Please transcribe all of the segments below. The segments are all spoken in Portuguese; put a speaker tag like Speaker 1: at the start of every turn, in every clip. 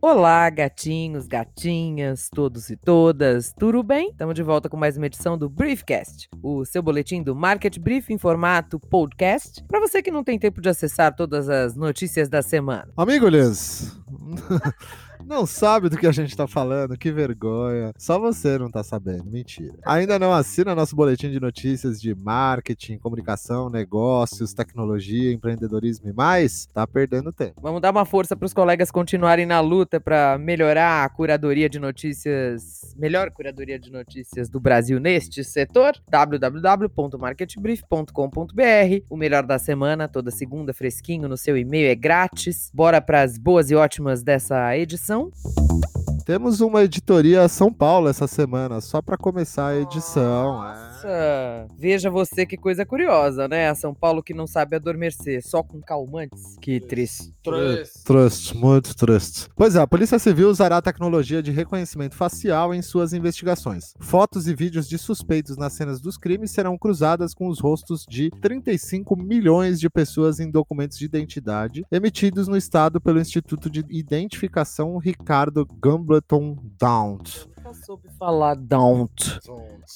Speaker 1: Olá, gatinhos, gatinhas, todos e todas, tudo bem? Estamos de volta com mais uma edição do Briefcast, o seu boletim do Market Brief em formato podcast, para você que não tem tempo de acessar todas as notícias da semana.
Speaker 2: Amigos, não sabe do que a gente tá falando, que vergonha. Só você não tá sabendo, mentira. Ainda não assina nosso boletim de notícias de marketing, comunicação, negócios, tecnologia, empreendedorismo e mais? Tá perdendo tempo.
Speaker 1: Vamos dar uma força para os colegas continuarem na luta para melhorar a curadoria de notícias, melhor curadoria de notícias do Brasil neste setor. www.marketbrief.com.br. O melhor da semana, toda segunda fresquinho no seu e-mail é grátis. Bora para as boas e ótimas dessa edição apresentação.
Speaker 2: Temos uma editoria São Paulo essa semana, só para começar a edição. é.
Speaker 1: Nossa, veja você que coisa curiosa, né? A São Paulo que não sabe adormecer, só com calmantes. Que triste.
Speaker 2: Trust, muito trust. Pois é, a Polícia Civil usará a tecnologia de reconhecimento facial em suas investigações. Fotos e vídeos de suspeitos nas cenas dos crimes serão cruzadas com os rostos de 35 milhões de pessoas em documentos de identidade emitidos no estado pelo Instituto de Identificação Ricardo Gambleton Daunt.
Speaker 1: Nunca soube falar don't.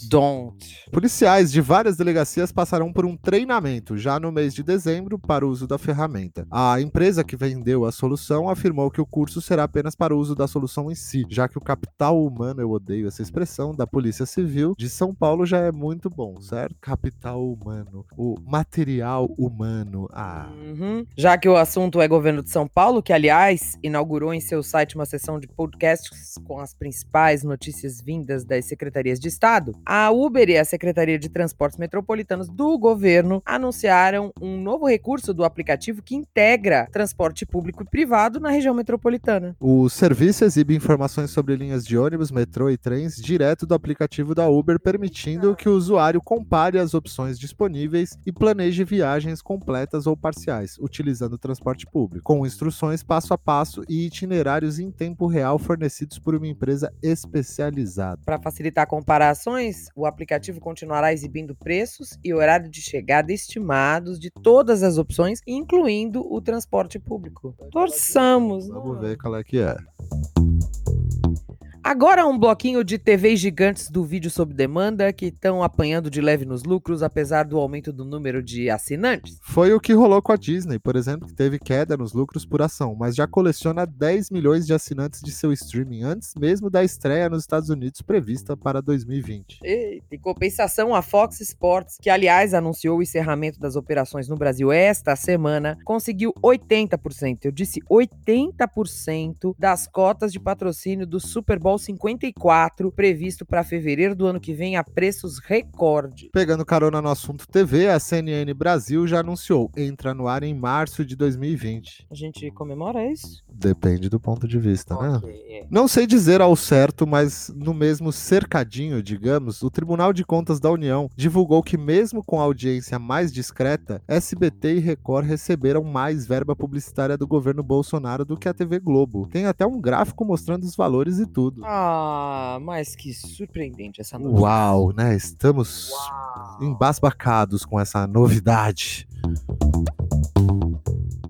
Speaker 1: Don't.
Speaker 2: Policiais de várias delegacias passarão por um treinamento já no mês de dezembro para o uso da ferramenta. A empresa que vendeu a solução afirmou que o curso será apenas para o uso da solução em si, já que o capital humano, eu odeio essa expressão, da Polícia Civil de São Paulo já é muito bom, certo? Capital humano, o material humano. Ah,
Speaker 1: Uhum. Já que o assunto é governo de São Paulo, que aliás inaugurou em seu site uma sessão de podcasts com as principais notícias vindas das secretarias de Estado, a Uber e a Secretaria de Transportes Metropolitanos do governo anunciaram um novo recurso do aplicativo que integra transporte público e privado na região metropolitana.
Speaker 2: O serviço exibe informações sobre linhas de ônibus, metrô e trens direto do aplicativo da Uber, permitindo que o usuário compare as opções disponíveis e planeje viagens completas ou parciais, utilizando o transporte público, com instruções passo a passo e itinerários em tempo real fornecidos por uma empresa
Speaker 1: Para facilitar comparações, o aplicativo continuará exibindo preços e horário de chegada estimados de todas as opções, incluindo o transporte público. Torçamos!
Speaker 2: Vamos
Speaker 1: né?
Speaker 2: ver qual é que é.
Speaker 1: Agora um bloquinho de TVs gigantes do vídeo sob demanda que estão apanhando de leve nos lucros, apesar do aumento do número de assinantes.
Speaker 2: Foi o que rolou com a Disney, por exemplo, que teve queda nos lucros por ação, mas já coleciona 10 milhões de assinantes de seu streaming antes mesmo da estreia nos Estados Unidos prevista para 2020.
Speaker 1: Eita, em compensação, a Fox Sports, que aliás anunciou o encerramento das operações no Brasil esta semana, conseguiu 80%, eu disse 80% das cotas de patrocínio do Super Bowl 54, previsto para fevereiro do ano que vem a preços recorde.
Speaker 2: Pegando carona no assunto TV, a CNN Brasil já anunciou, entra no ar em março de 2020.
Speaker 1: A gente comemora isso?
Speaker 2: Depende do ponto de vista, né?
Speaker 1: Ok.
Speaker 2: Não sei dizer ao certo, mas no mesmo cercadinho, digamos, o Tribunal de Contas da União divulgou que, mesmo com a audiência mais discreta, SBT e Record receberam mais verba publicitária do governo Bolsonaro do que a TV Globo. Tem até um gráfico mostrando os valores e tudo.
Speaker 1: Ah, mas que surpreendente essa notícia.
Speaker 2: Uau, né? Estamos
Speaker 1: Uau.
Speaker 2: embasbacados com essa novidade.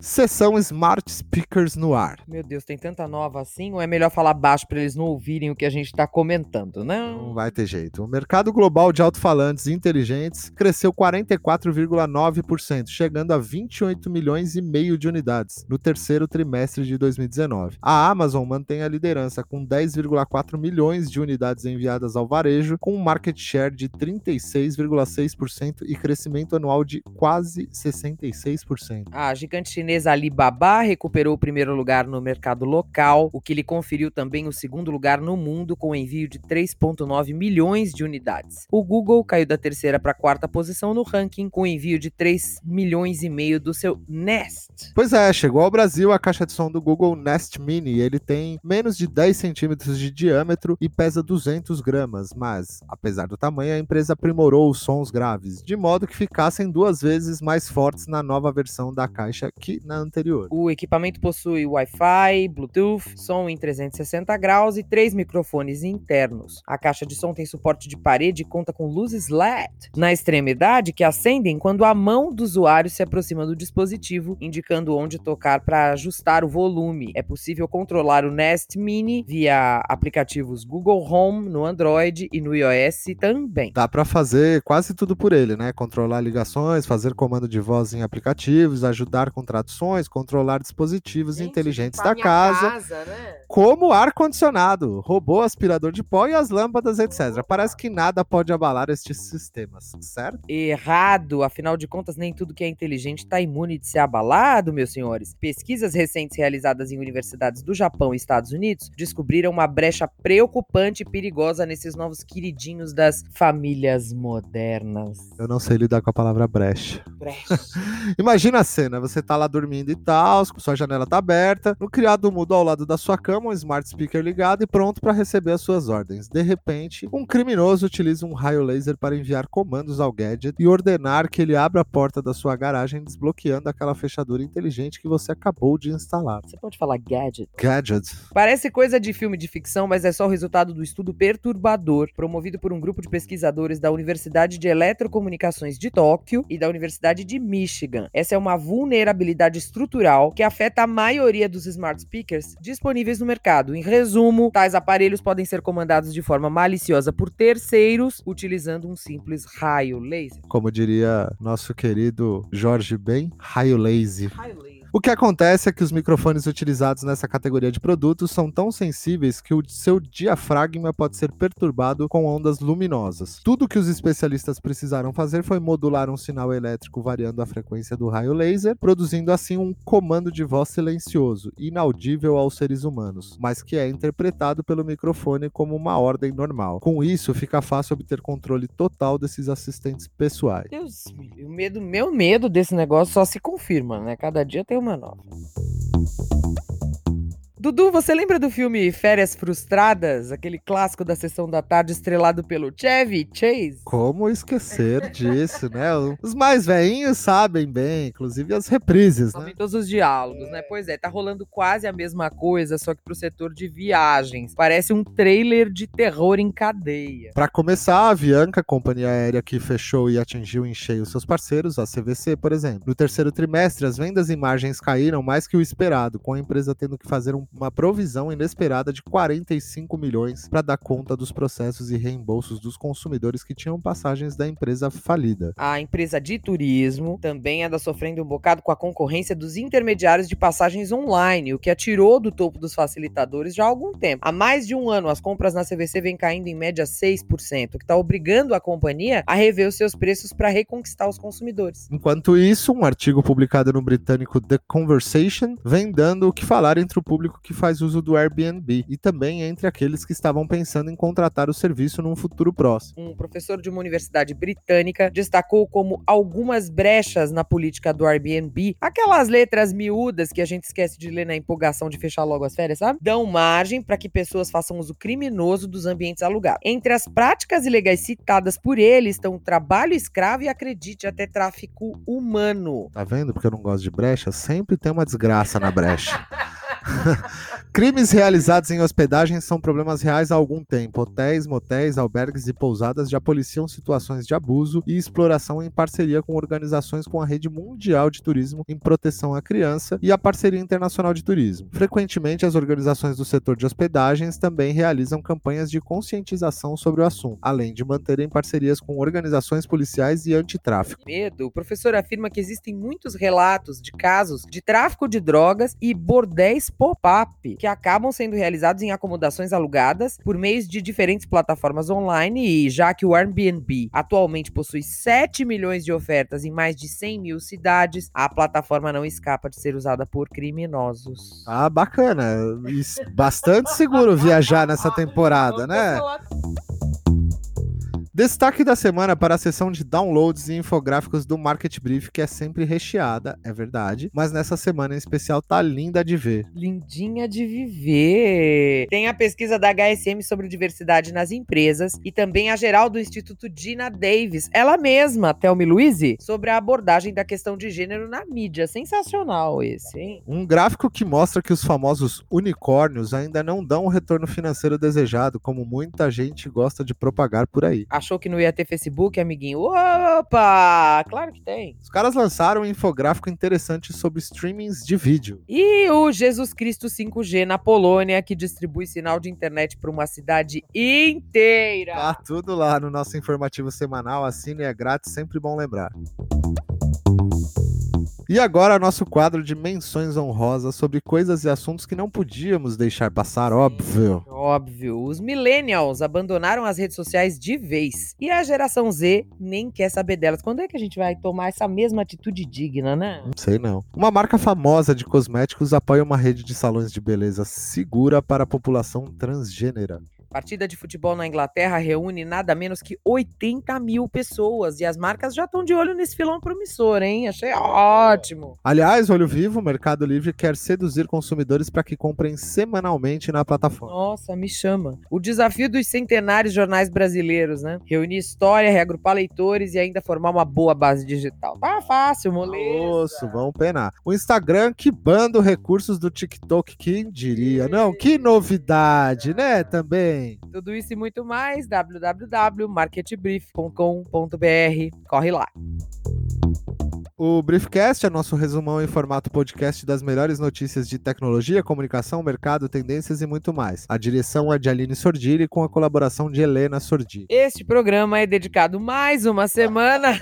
Speaker 2: Sessão Smart Speakers no ar.
Speaker 1: Meu Deus, tem tanta nova assim? Ou é melhor falar baixo para eles não ouvirem o que a gente tá comentando, né?
Speaker 2: Não vai ter jeito. O mercado global de alto-falantes inteligentes cresceu 44,9%, chegando a 28 milhões e meio de unidades no terceiro trimestre de 2019. A Amazon mantém a liderança com 10,4 milhões de unidades enviadas ao varejo, com um market share de 36,6% e crescimento anual de quase 66%.
Speaker 1: A gigante chinesa Alibaba recuperou o primeiro lugar no mercado local, o que lhe conferiu também o segundo lugar no mundo com envio de 3,9 milhões de unidades. O Google caiu da terceira para a quarta posição no ranking com envio de 3 milhões e meio do seu Nest.
Speaker 2: Pois é, chegou ao Brasil a caixa de som do Google Nest Mini. Ele tem menos de 10 centímetros de diâmetro e pesa 200 gramas, mas, apesar do tamanho, a empresa aprimorou os sons graves, de modo que ficassem duas vezes mais fortes na nova versão da caixa, que na anterior.
Speaker 1: O equipamento possui Wi-Fi, Bluetooth, som em 360 graus e três microfones internos. A caixa de som tem suporte de parede e conta com luzes LED na extremidade que acendem quando a mão do usuário se aproxima do dispositivo, indicando onde tocar para ajustar o volume. É possível controlar o Nest Mini via aplicativos Google Home no Android e no iOS também.
Speaker 2: Dá para fazer quase tudo por ele, né? Controlar ligações, fazer comando de voz em aplicativos, ajudar com traduções, controlar dispositivos Gente, inteligentes da casa, casa né? como ar-condicionado, robô aspirador de pó e as lâmpadas, etc. Parece que nada pode abalar estes sistemas, certo?
Speaker 1: Errado, afinal de contas, nem tudo que é inteligente está imune de ser abalado, meus senhores. Pesquisas recentes realizadas em universidades do Japão e Estados Unidos descobriram uma brecha preocupante e perigosa nesses novos queridinhos das famílias modernas.
Speaker 2: Eu não sei lidar com a palavra brecha.
Speaker 1: Brecha.
Speaker 2: Imagina a cena, você tá lá dormindo e tal, sua janela tá aberta, no criado mudo ao lado da sua cama, um smart speaker ligado e pronto para receber as suas ordens. De repente, um criminoso utiliza um raio laser para enviar comandos ao gadget e ordenar que ele abra a porta da sua garagem, desbloqueando aquela fechadura inteligente que você acabou de instalar.
Speaker 1: Você pode falar gadget?
Speaker 2: Gadget.
Speaker 1: Parece coisa de filme de ficção, mas é só o resultado do estudo perturbador promovido por um grupo de pesquisadores da Universidade de Eletrocomunicações de Tóquio e da Universidade de Michigan. Essa é uma vulnerabilidade estrutural que afeta a maioria dos smart speakers disponíveis no mercado. Em resumo, tais aparelhos podem ser comandados de forma maliciosa por terceiros utilizando um simples raio laser.
Speaker 2: Como diria nosso querido Jorge Ben, raio laser. Raio laser. O que acontece é que os microfones utilizados nessa categoria de produtos são tão sensíveis que o seu diafragma pode ser perturbado com ondas luminosas. Tudo que os especialistas precisaram fazer foi modular um sinal elétrico variando a frequência do raio laser, produzindo assim um comando de voz silencioso, inaudível aos seres humanos, mas que é interpretado pelo microfone como uma ordem normal. Com isso, fica fácil obter controle total desses assistentes pessoais.
Speaker 1: Deus, o medo, meu medo desse negócio só se confirma, né? Cada dia tem uma nova. Dudu, você lembra do filme Férias Frustradas? Aquele clássico da sessão da tarde estrelado pelo Chevy Chase?
Speaker 2: Como esquecer disso, né? Os mais velhinhos sabem bem, inclusive as reprises,
Speaker 1: né? todos os diálogos, né? Pois é, tá rolando quase a mesma coisa, só que pro setor de viagens. Parece um trailer de terror em cadeia.
Speaker 2: Para começar, a Avianca, companhia aérea que fechou e atingiu em cheio seus parceiros, a CVC, por exemplo. No terceiro trimestre, as vendas e margens caíram mais que o esperado, com a empresa tendo que fazer um uma provisão inesperada de 45 milhões para dar conta dos processos e reembolsos dos consumidores que tinham passagens da empresa falida.
Speaker 1: A empresa de turismo também anda sofrendo um bocado com a concorrência dos intermediários de passagens online, o que atirou do topo dos facilitadores já há algum tempo. Há mais de um ano, as compras na CVC vêm caindo em média 6%, o que está obrigando a companhia a rever os seus preços para reconquistar os consumidores.
Speaker 2: Enquanto isso, um artigo publicado no britânico The Conversation vem dando o que falar entre o público que faz uso do Airbnb e também entre aqueles que estavam pensando em contratar o serviço num futuro próximo.
Speaker 1: Um professor de uma universidade britânica destacou como algumas brechas na política do Airbnb, aquelas letras miúdas que a gente esquece de ler na empolgação de fechar logo as férias, sabe? Dão margem para que pessoas façam uso criminoso dos ambientes alugados. Entre as práticas ilegais citadas por ele estão trabalho escravo e acredite até tráfico humano.
Speaker 2: Tá vendo? Porque eu não gosto de brecha, sempre tem uma desgraça na brecha. Crimes realizados em hospedagem são problemas reais há algum tempo. Hotéis, motéis, albergues e pousadas já policiam situações de abuso e exploração em parceria com organizações com a rede mundial de turismo em proteção à criança e a parceria internacional de turismo. Frequentemente, as organizações do setor de hospedagens também realizam campanhas de conscientização sobre o assunto, além de manterem parcerias com organizações policiais e antitráfico.
Speaker 1: Medo, o professor afirma que existem muitos relatos de casos de tráfico de drogas e bordéis pop-up, que acabam sendo realizados em acomodações alugadas por meio de diferentes plataformas online e já que o Airbnb atualmente possui 7 milhões de ofertas em mais de 100 mil cidades, a plataforma não escapa de ser usada por criminosos.
Speaker 2: Ah, bacana. Bastante seguro viajar nessa temporada, né? Destaque da semana para a seção de downloads e infográficos do Market Brief, que é sempre recheada, é verdade, mas nessa semana em especial tá linda de ver.
Speaker 1: Lindinha de viver. Tem a pesquisa da HSM sobre diversidade nas empresas e também a geral do Instituto Dina Davis, ela mesma, Thelmy Luiz, sobre a abordagem da questão de gênero na mídia. Sensacional esse, hein?
Speaker 2: Um gráfico que mostra que os famosos unicórnios ainda não dão o retorno financeiro desejado, como muita gente gosta de propagar por aí.
Speaker 1: Achou que não ia ter Facebook, amiguinho? Opa! Claro que tem.
Speaker 2: Os caras lançaram um infográfico interessante sobre streamings de vídeo.
Speaker 1: E o Jesus Cristo 5G na Polônia, que distribui sinal de internet para uma cidade inteira.
Speaker 2: Tá tudo lá no nosso informativo semanal, assine é grátis, sempre bom lembrar. E agora nosso quadro de menções honrosas sobre coisas e assuntos que não podíamos deixar passar, óbvio.
Speaker 1: Óbvio. Os millennials abandonaram as redes sociais de vez. E a geração Z nem quer saber delas. Quando é que a gente vai tomar essa mesma atitude digna, né?
Speaker 2: Não sei não. Uma marca famosa de cosméticos apoia uma rede de salões de beleza segura para a população transgênera.
Speaker 1: Partida de futebol na Inglaterra reúne nada menos que 80 mil pessoas e as marcas já estão de olho nesse filão promissor, hein? Achei ótimo.
Speaker 2: Aliás, Olho Vivo, o Mercado Livre quer seduzir consumidores para que comprem semanalmente na plataforma.
Speaker 1: Nossa, me chama. O desafio dos centenários jornais brasileiros, né? Reunir história, reagrupar leitores e ainda formar uma boa base digital. Tá fácil, moleza.
Speaker 2: Nossa, vamos penar. O Instagram que bando recursos do TikTok, quem diria? Não, que novidade, né? Também.
Speaker 1: Tudo isso e muito mais, www.marketbrief.com.br. Corre lá.
Speaker 2: O Briefcast é nosso resumão em formato podcast das melhores notícias de tecnologia, comunicação, mercado, tendências e muito mais. A direção é de Aline Sordilli com a colaboração de Helena Sordi.
Speaker 1: Este programa é dedicado mais uma semana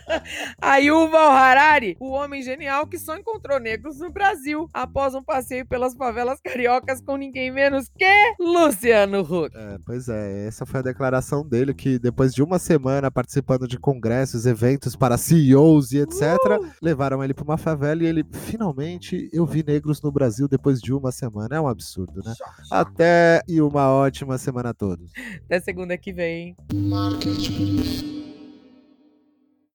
Speaker 1: a Yuval Harari, o homem genial que só encontrou negros no Brasil após um passeio pelas favelas cariocas com ninguém menos que Luciano Huck.
Speaker 2: É, pois é, essa foi a declaração dele que depois de uma semana participando de congressos, eventos para CEOs e etc, uh! Levaram ele para uma favela e ele finalmente eu vi negros no Brasil depois de uma semana. É um absurdo, né? Até e uma ótima semana a todos.
Speaker 1: Até segunda que vem. Marketing.